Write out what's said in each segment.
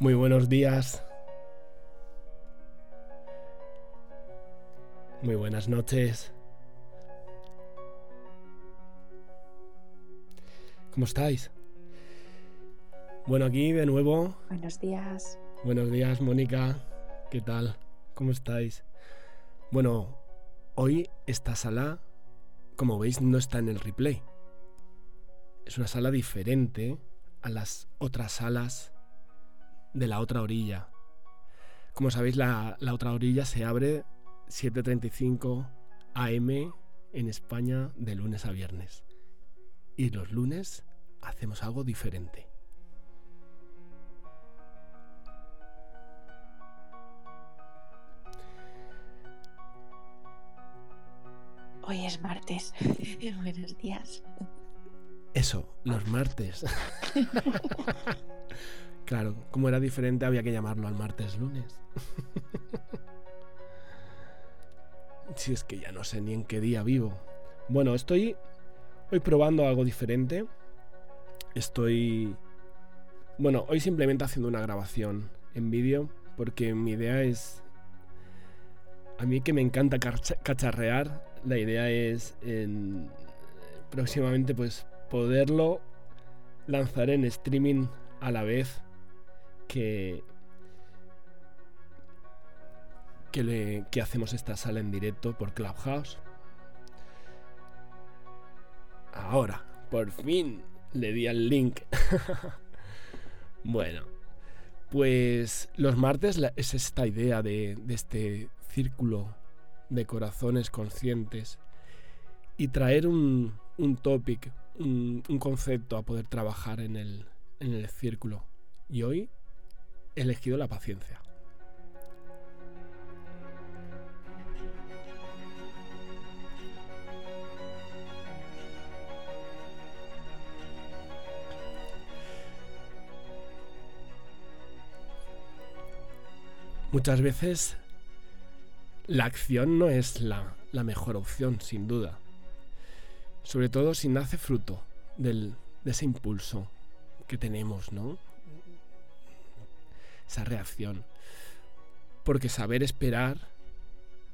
Muy buenos días. Muy buenas noches. ¿Cómo estáis? Bueno, aquí de nuevo. Buenos días. Buenos días, Mónica. ¿Qué tal? ¿Cómo estáis? Bueno, hoy esta sala, como veis, no está en el replay. Es una sala diferente a las otras salas de la otra orilla. Como sabéis, la, otra orilla se abre 7.35 am en España de lunes a viernes. Y los lunes hacemos algo diferente. Hoy es martes. Buenos días. Eso, los martes. Claro, como era diferente había que llamarlo al martes lunes. si es que ya no sé ni en qué día vivo. Bueno, estoy hoy probando algo diferente. Estoy... Bueno, hoy simplemente haciendo una grabación en vídeo porque mi idea es... A mí que me encanta cacharrear, la idea es en... próximamente pues poderlo lanzar en streaming a la vez que, que, hacemos esta sala en directo por Clubhouse. Ahora, por fin le di al link. bueno, pues los martes es esta idea de, este círculo de corazones conscientes y traer un, un topic, un, un, concepto a poder trabajar en el, en el círculo. Y hoy elegido la paciencia. Muchas veces la acción no es la, mejor opción, sin duda. Sobre todo si nace fruto de ese impulso que tenemos, ¿no? Esa reacción. Porque saber esperar,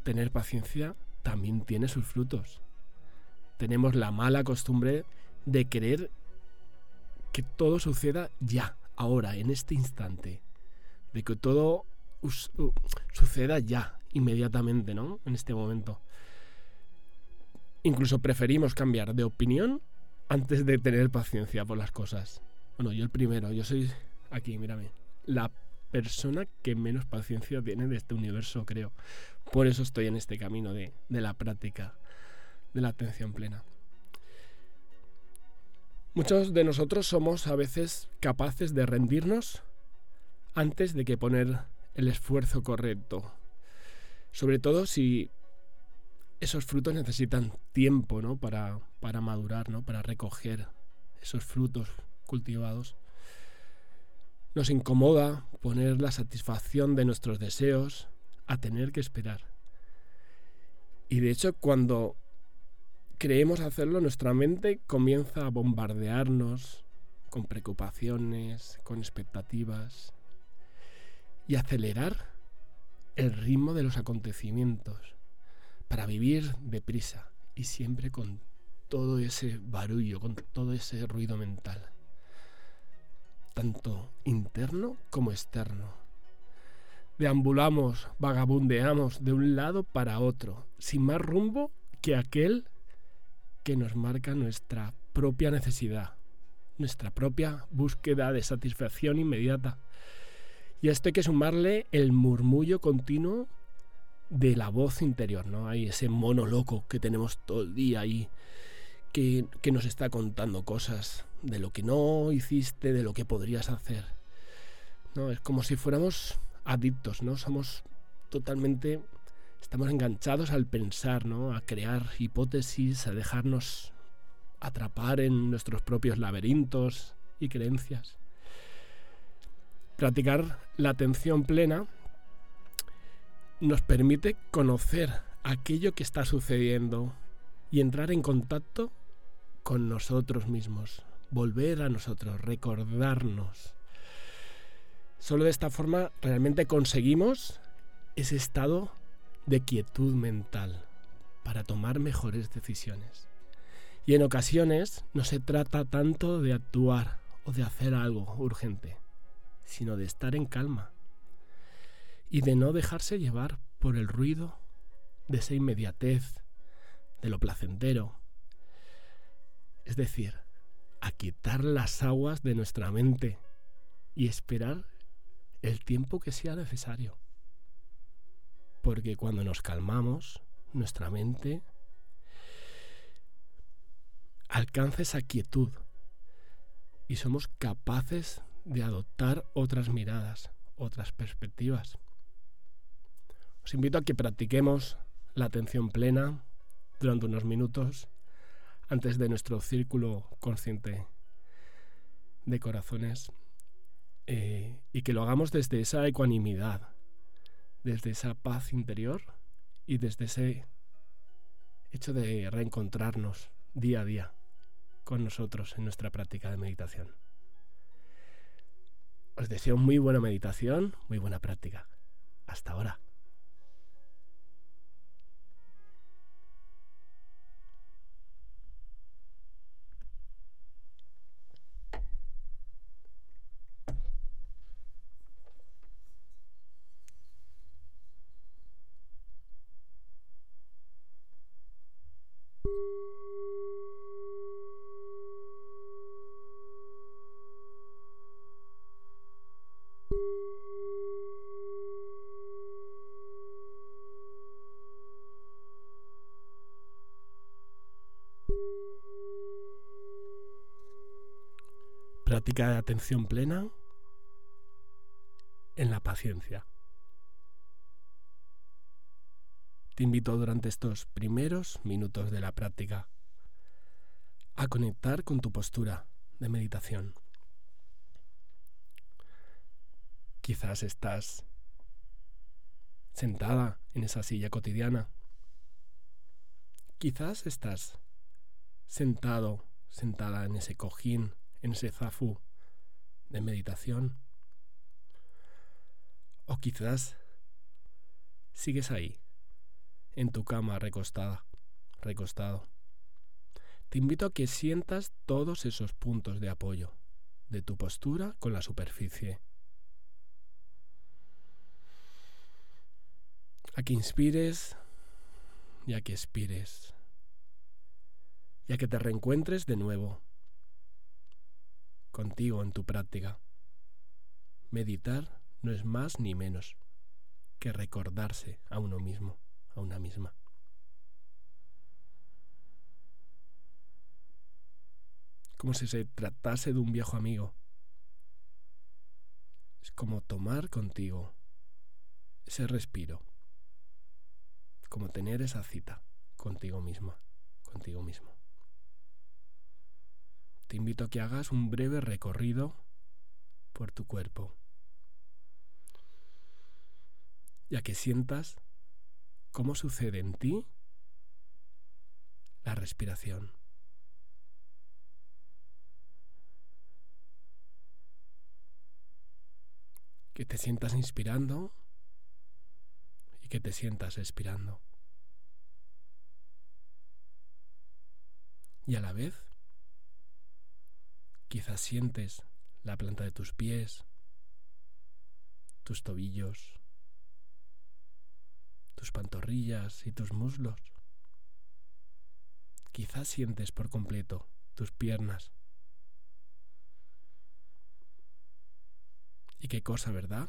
tener paciencia, también tiene sus frutos. Tenemos la mala costumbre de querer que todo suceda ya, ahora, en este instante. De que todo suceda ya, inmediatamente, ¿no? En este momento. Incluso preferimos cambiar de opinión antes de tener paciencia por las cosas. Bueno, yo el primero, yo soy aquí, mírame. La persona que menos paciencia tiene de este universo, creo. Por eso estoy en este camino de, la práctica, de la atención plena. Muchos de nosotros somos a veces capaces de rendirnos antes de que poner el esfuerzo correcto. Sobre todo si esos frutos necesitan tiempo ¿no? para, para madurar, ¿no? para recoger esos frutos cultivados. Nos incomoda poner la satisfacción de nuestros deseos a tener que esperar. Y de hecho, cuando creemos hacerlo, nuestra mente comienza a bombardearnos con preocupaciones, con expectativas y acelerar el ritmo de los acontecimientos para vivir deprisa y siempre con todo ese barullo, con todo ese ruido mental tanto interno como externo. Deambulamos, vagabundeamos de un lado para otro, sin más rumbo que aquel que nos marca nuestra propia necesidad, nuestra propia búsqueda de satisfacción inmediata. Y a esto hay que sumarle el murmullo continuo de la voz interior, ¿no? Hay ese mono loco que tenemos todo el día ahí, que, nos está contando cosas de lo que no hiciste, de lo que podrías hacer. ¿no? Es como si fuéramos adictos, ¿no? Somos totalmente estamos enganchados al pensar, ¿no? A crear hipótesis, a dejarnos atrapar en nuestros propios laberintos y creencias. Practicar la atención plena nos permite conocer aquello que está sucediendo y entrar en contacto con nosotros mismos, volver a nosotros, recordarnos. Solo de esta forma realmente conseguimos ese estado de quietud mental para tomar mejores decisiones. Y en ocasiones no se trata tanto de actuar o de hacer algo urgente, sino de estar en calma y de no dejarse llevar por el ruido de esa inmediatez, de lo placentero. Es decir, aquietar las aguas de nuestra mente y esperar el tiempo que sea necesario. Porque cuando nos calmamos, nuestra mente alcanza esa quietud y somos capaces de adoptar otras miradas, otras perspectivas. Os invito a que practiquemos la atención plena durante unos minutos antes de nuestro círculo consciente de corazones eh, y que lo hagamos desde esa ecuanimidad, desde esa paz interior y desde ese hecho de reencontrarnos día a día con nosotros en nuestra práctica de meditación. Os deseo muy buena meditación, muy buena práctica. Hasta ahora. De atención plena en la paciencia. Te invito durante estos primeros minutos de la práctica a conectar con tu postura de meditación. Quizás estás sentada en esa silla cotidiana. Quizás estás sentado, sentada en ese cojín en ese zafu de meditación. O quizás sigues ahí, en tu cama recostada, recostado. Te invito a que sientas todos esos puntos de apoyo de tu postura con la superficie. A que inspires y a que expires. Y a que te reencuentres de nuevo contigo en tu práctica. Meditar no es más ni menos que recordarse a uno mismo, a una misma. Como si se tratase de un viejo amigo. Es como tomar contigo ese respiro, como tener esa cita contigo misma, contigo mismo te invito a que hagas un breve recorrido por tu cuerpo y a que sientas cómo sucede en ti la respiración. Que te sientas inspirando y que te sientas expirando. Y a la vez Quizás sientes la planta de tus pies, tus tobillos, tus pantorrillas y tus muslos. Quizás sientes por completo tus piernas. ¿Y qué cosa, verdad?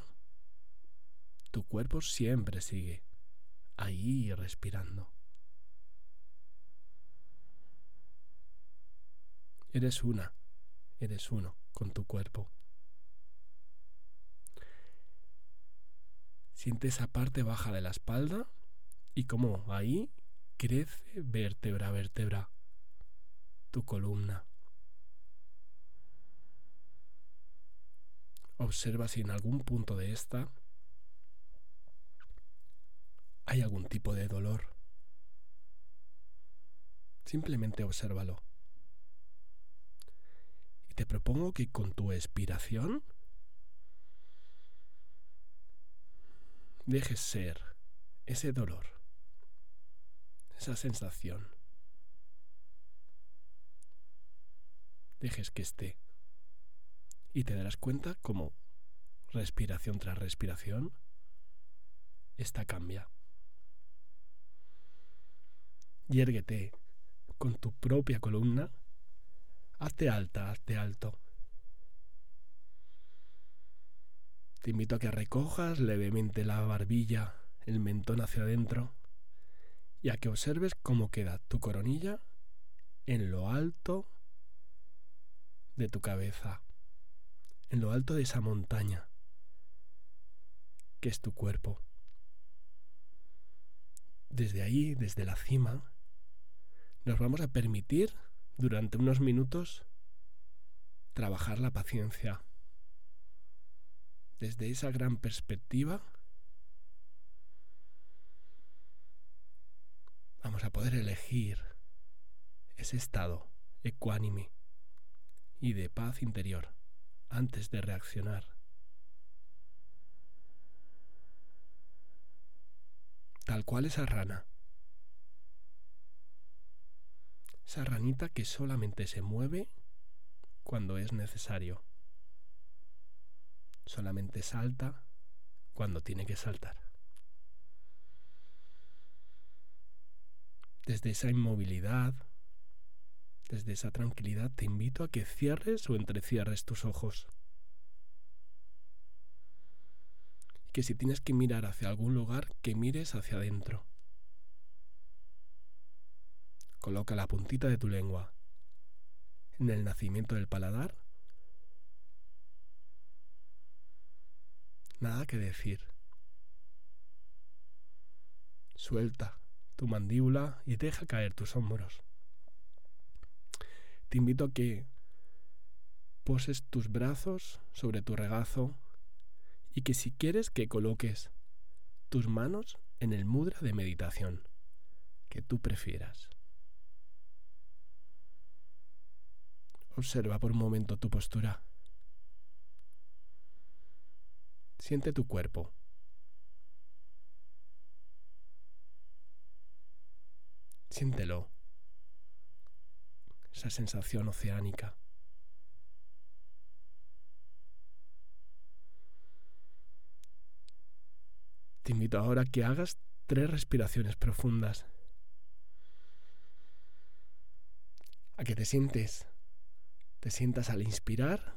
Tu cuerpo siempre sigue ahí respirando. Eres una, eres uno con tu cuerpo. Siente esa parte baja de la espalda y cómo ahí crece vértebra a vértebra tu columna. Observa si en algún punto de esta hay algún tipo de dolor. Simplemente obsérvalo. Te propongo que con tu expiración dejes ser ese dolor, esa sensación. Dejes que esté. Y te darás cuenta como respiración tras respiración, esta cambia. Yérguete con tu propia columna. Hazte alta, hazte alto. Te invito a que recojas levemente la barbilla, el mentón hacia adentro y a que observes cómo queda tu coronilla en lo alto de tu cabeza, en lo alto de esa montaña que es tu cuerpo. Desde ahí, desde la cima, nos vamos a permitir durante unos minutos trabajar la paciencia. Desde esa gran perspectiva vamos a poder elegir ese estado ecuánime y de paz interior antes de reaccionar. Tal cual esa rana. Esa ranita que solamente se mueve cuando es necesario. Solamente salta cuando tiene que saltar. Desde esa inmovilidad, desde esa tranquilidad, te invito a que cierres o entrecierres tus ojos. Y que si tienes que mirar hacia algún lugar, que mires hacia adentro. Coloca la puntita de tu lengua en el nacimiento del paladar. Nada que decir. Suelta tu mandíbula y deja caer tus hombros. Te invito a que poses tus brazos sobre tu regazo y que si quieres que coloques tus manos en el mudra de meditación que tú prefieras. Observa por un momento tu postura. Siente tu cuerpo. Siéntelo. Esa sensación oceánica. Te invito ahora a que hagas tres respiraciones profundas. A que te sientes te sientas al inspirar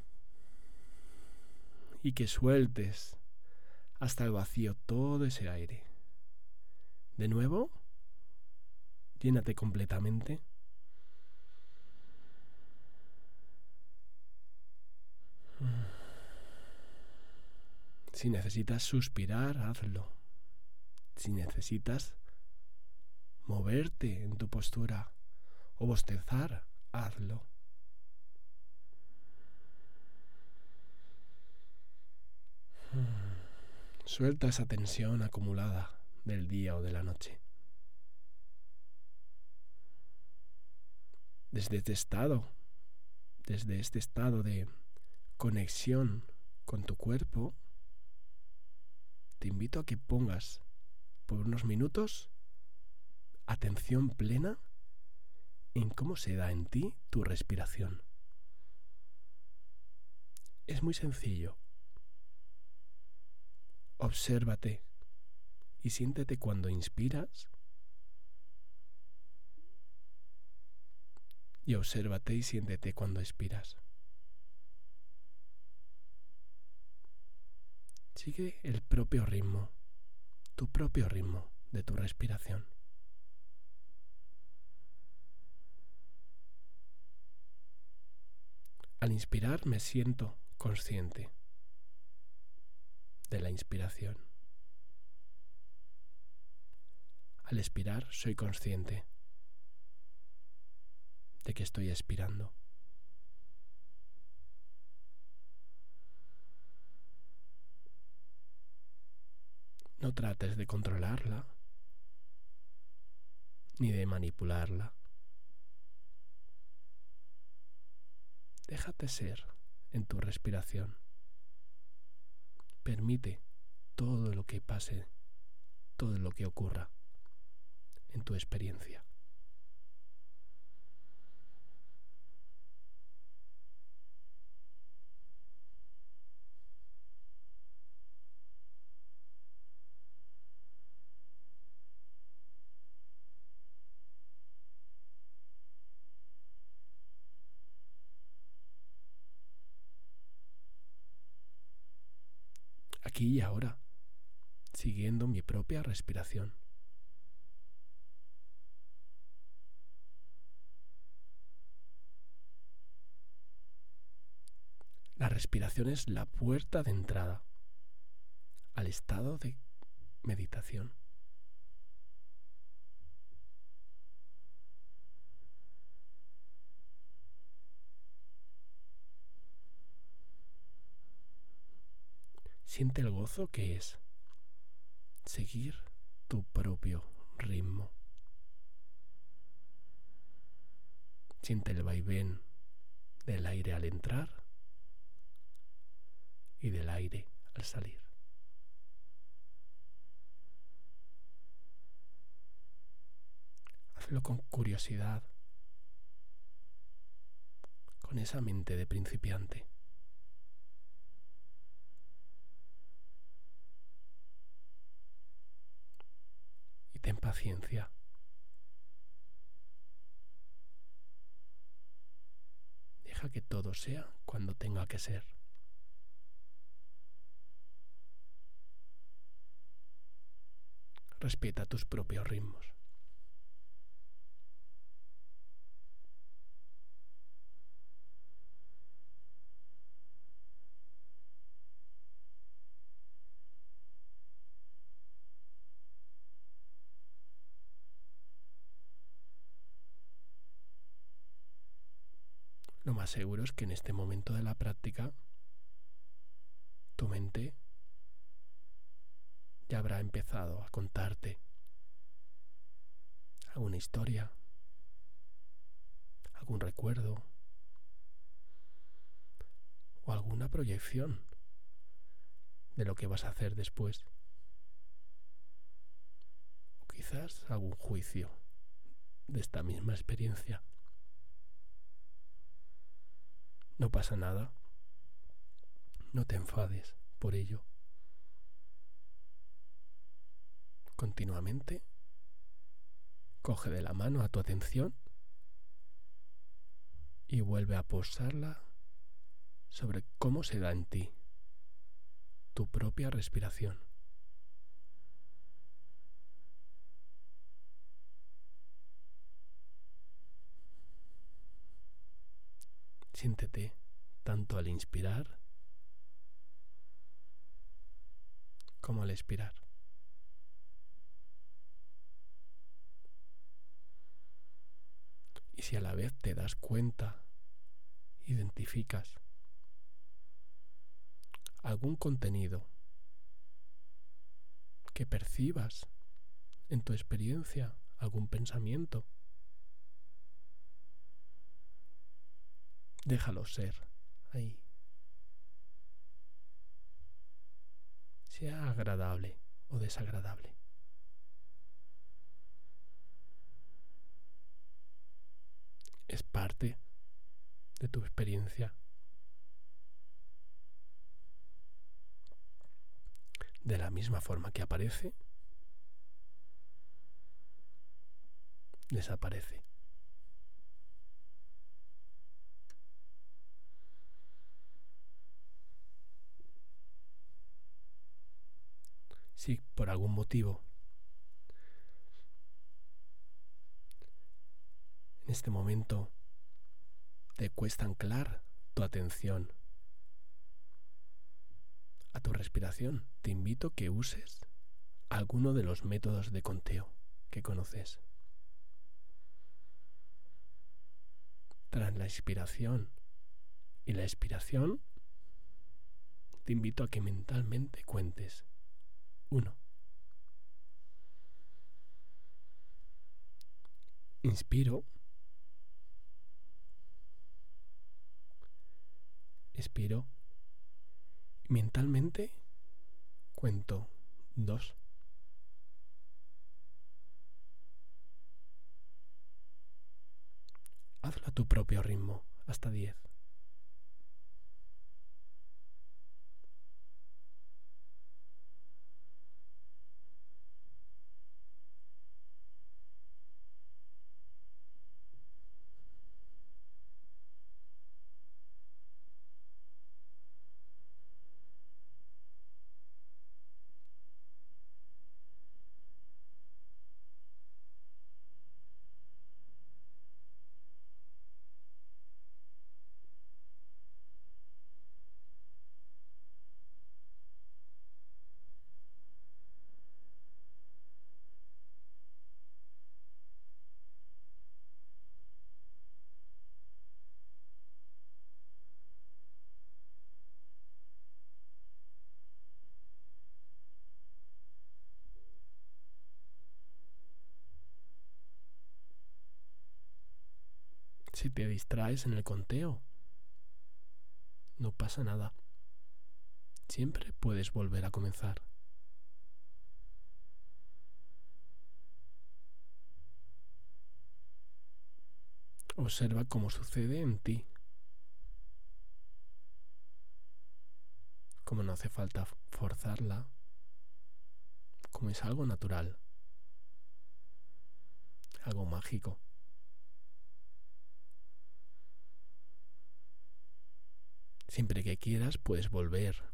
y que sueltes hasta el vacío todo ese aire. De nuevo, llénate completamente. Si necesitas suspirar, hazlo. Si necesitas moverte en tu postura o bostezar, hazlo. Suelta esa tensión acumulada del día o de la noche. Desde este estado, desde este estado de conexión con tu cuerpo, te invito a que pongas por unos minutos atención plena en cómo se da en ti tu respiración. Es muy sencillo. Obsérvate y siéntete cuando inspiras y obsérvate y siéntete cuando expiras. Sigue el propio ritmo, tu propio ritmo de tu respiración. Al inspirar me siento consciente de la inspiración. Al expirar soy consciente de que estoy expirando. No trates de controlarla ni de manipularla. Déjate ser en tu respiración. Permite todo lo que pase, todo lo que ocurra en tu experiencia. aquí y ahora, mi propia respiración. La respiración es la puerta de entrada al estado de meditación. Siente el gozo que es seguir tu propio ritmo. Siente el vaivén del aire al entrar y del aire al salir. Hazlo con curiosidad, con esa mente de principiante. Paciencia. Deja que todo sea cuando tenga que ser. Respeta tus propios ritmos. Lo más seguro es que en este momento de la práctica tu mente ya habrá empezado a contarte alguna historia, algún recuerdo o alguna proyección de lo que vas a hacer después. O quizás algún juicio de esta misma experiencia. No pasa nada. No te enfades por ello. Continuamente coge de la mano a tu atención y vuelve a posarla sobre cómo se da en ti tu propia respiración. Siéntete tanto al inspirar como al expirar. Y si a la vez te das cuenta, identificas algún contenido que percibas en tu experiencia, algún pensamiento, Déjalo ser ahí. Sea agradable o desagradable. Es parte de tu experiencia. De la misma forma que aparece, desaparece. si por algún motivo en este momento te cuesta anclar tu atención a tu respiración, te invito a que uses alguno de los métodos de conteo que conoces. Tras la inspiración y la expiración, te invito a que mentalmente cuentes uno. Inspiro. Expiro. Mentalmente cuento dos. Hazlo a tu propio ritmo, hasta diez. Si te distraes en el conteo. No pasa nada. Siempre puedes volver a comenzar. Observa cómo sucede en ti. Como no hace falta forzarla. Como es algo natural. Algo mágico. Siempre que quieras puedes volver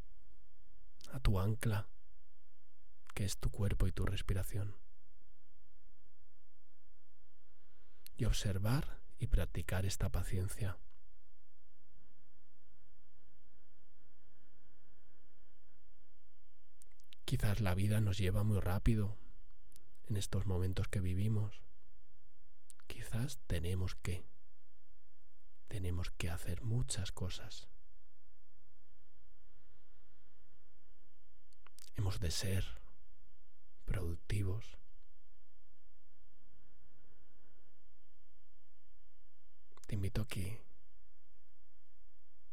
a tu ancla, que es tu cuerpo y tu respiración. Y observar y practicar esta paciencia. Quizás la vida nos lleva muy rápido en estos momentos que vivimos. Quizás tenemos que, tenemos que hacer muchas cosas. Hemos de ser productivos. Te invito a que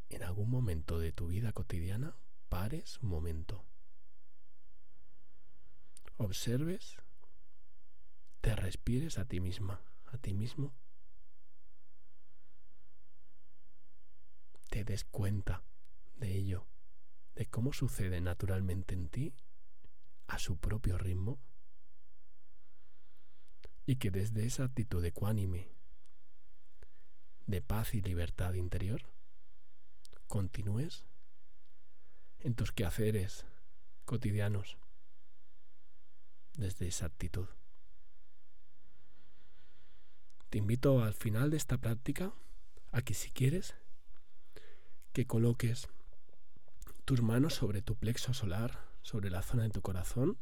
en algún momento de tu vida cotidiana pares un momento. Observes, te respires a ti misma, a ti mismo. Te des cuenta de ello de cómo sucede naturalmente en ti a su propio ritmo y que desde esa actitud ecuánime de paz y libertad interior continúes en tus quehaceres cotidianos desde esa actitud. Te invito al final de esta práctica a que si quieres que coloques tus manos sobre tu plexo solar, sobre la zona de tu corazón,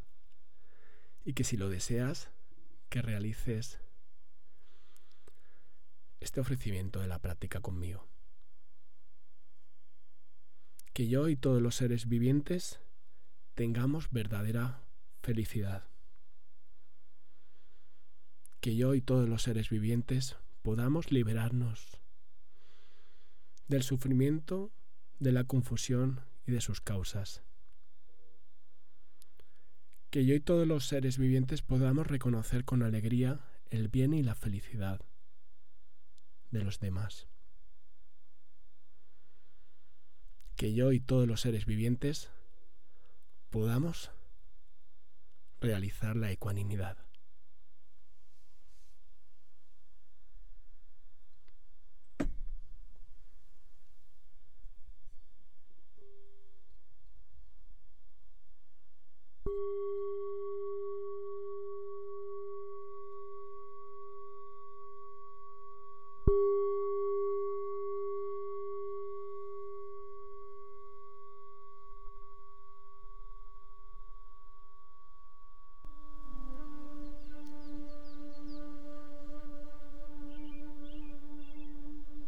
y que si lo deseas, que realices este ofrecimiento de la práctica conmigo. Que yo y todos los seres vivientes tengamos verdadera felicidad. Que yo y todos los seres vivientes podamos liberarnos del sufrimiento, de la confusión y de sus causas. Que yo y todos los seres vivientes podamos reconocer con alegría el bien y la felicidad de los demás. Que yo y todos los seres vivientes podamos realizar la ecuanimidad.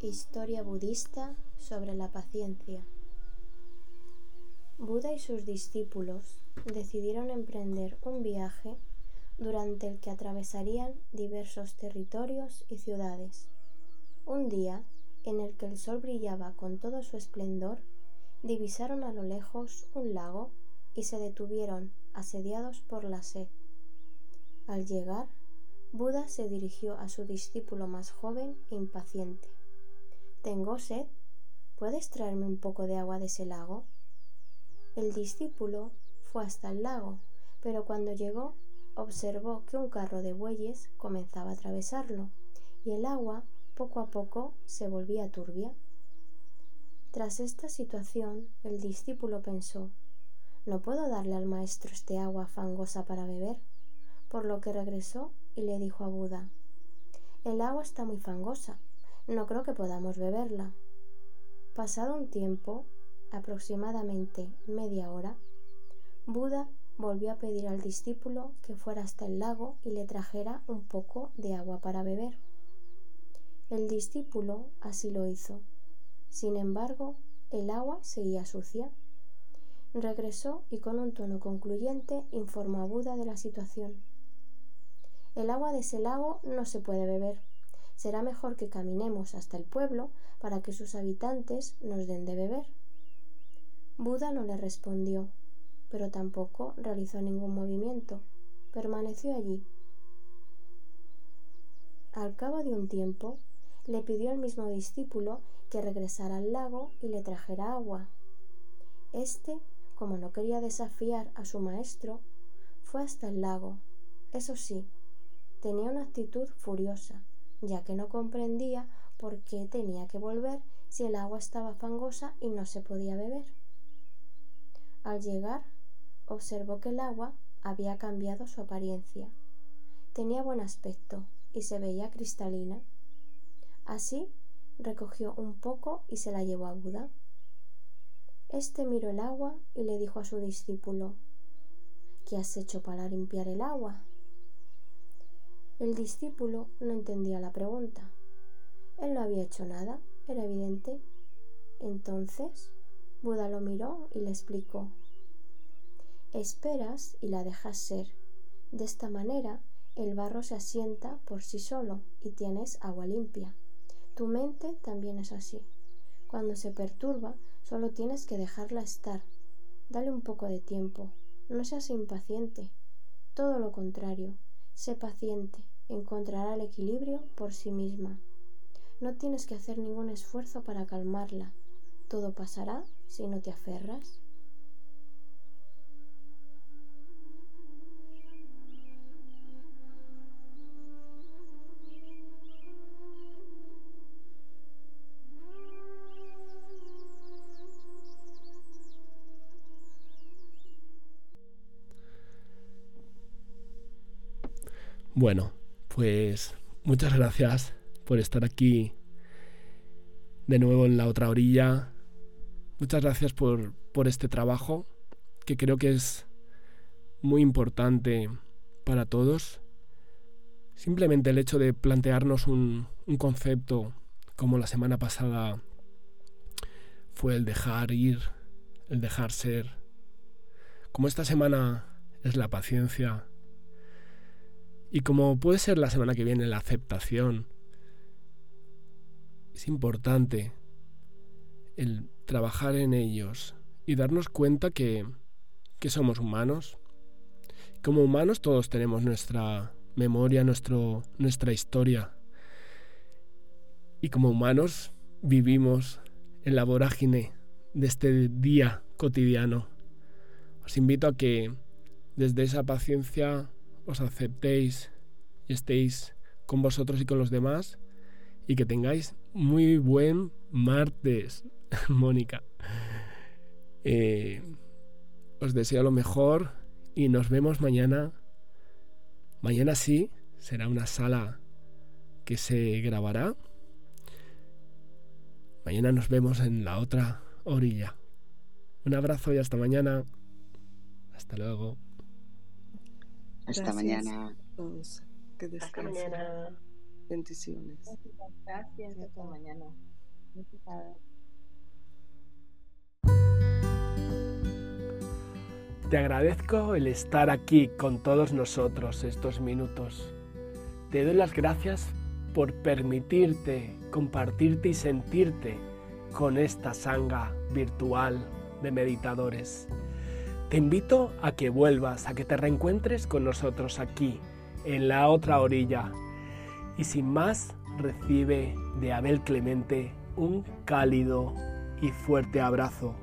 Historia budista sobre la paciencia. Buda y sus discípulos decidieron emprender un viaje durante el que atravesarían diversos territorios y ciudades. Un día, en el que el sol brillaba con todo su esplendor, divisaron a lo lejos un lago y se detuvieron, asediados por la sed. Al llegar, Buda se dirigió a su discípulo más joven e impaciente. Tengo sed. ¿Puedes traerme un poco de agua de ese lago? El discípulo fue hasta el lago, pero cuando llegó observó que un carro de bueyes comenzaba a atravesarlo y el agua poco a poco se volvía turbia. Tras esta situación, el discípulo pensó, no puedo darle al maestro este agua fangosa para beber, por lo que regresó y le dijo a Buda, el agua está muy fangosa, no creo que podamos beberla. Pasado un tiempo, aproximadamente media hora, Buda volvió a pedir al discípulo que fuera hasta el lago y le trajera un poco de agua para beber. El discípulo así lo hizo. Sin embargo, el agua seguía sucia. Regresó y con un tono concluyente informó a Buda de la situación. El agua de ese lago no se puede beber será mejor que caminemos hasta el pueblo para que sus habitantes nos den de beber. Buda no le respondió, pero tampoco realizó ningún movimiento. Permaneció allí. Al cabo de un tiempo, le pidió al mismo discípulo que regresara al lago y le trajera agua. Este, como no quería desafiar a su maestro, fue hasta el lago. Eso sí, tenía una actitud furiosa ya que no comprendía por qué tenía que volver si el agua estaba fangosa y no se podía beber. Al llegar, observó que el agua había cambiado su apariencia. Tenía buen aspecto y se veía cristalina. Así recogió un poco y se la llevó a Buda. Este miró el agua y le dijo a su discípulo ¿Qué has hecho para limpiar el agua? El discípulo no entendía la pregunta. Él no había hecho nada, era evidente. Entonces, Buda lo miró y le explicó. Esperas y la dejas ser. De esta manera, el barro se asienta por sí solo y tienes agua limpia. Tu mente también es así. Cuando se perturba, solo tienes que dejarla estar. Dale un poco de tiempo. No seas impaciente. Todo lo contrario, Sé paciente, encontrará el equilibrio por sí misma. No tienes que hacer ningún esfuerzo para calmarla. Todo pasará si no te aferras. Bueno, pues muchas gracias por estar aquí de nuevo en la otra orilla. Muchas gracias por, por este trabajo que creo que es muy importante para todos. Simplemente el hecho de plantearnos un, un concepto como la semana pasada fue el dejar ir, el dejar ser. Como esta semana es la paciencia, y como puede ser la semana que viene la aceptación, es importante el trabajar en ellos y darnos cuenta que, que somos humanos. Como humanos todos tenemos nuestra memoria, nuestro, nuestra historia. Y como humanos vivimos en la vorágine de este día cotidiano. Os invito a que desde esa paciencia os aceptéis y estéis con vosotros y con los demás y que tengáis muy buen martes, Mónica. Eh, os deseo lo mejor y nos vemos mañana. Mañana sí, será una sala que se grabará. Mañana nos vemos en la otra orilla. Un abrazo y hasta mañana. Hasta luego. Hasta mañana. Que descansen. Hasta mañana. Bendiciones. Gracias. Hasta mañana. Te agradezco el estar aquí con todos nosotros estos minutos. Te doy las gracias por permitirte compartirte y sentirte con esta sanga virtual de meditadores. Te invito a que vuelvas, a que te reencuentres con nosotros aquí, en la otra orilla. Y sin más, recibe de Abel Clemente un cálido y fuerte abrazo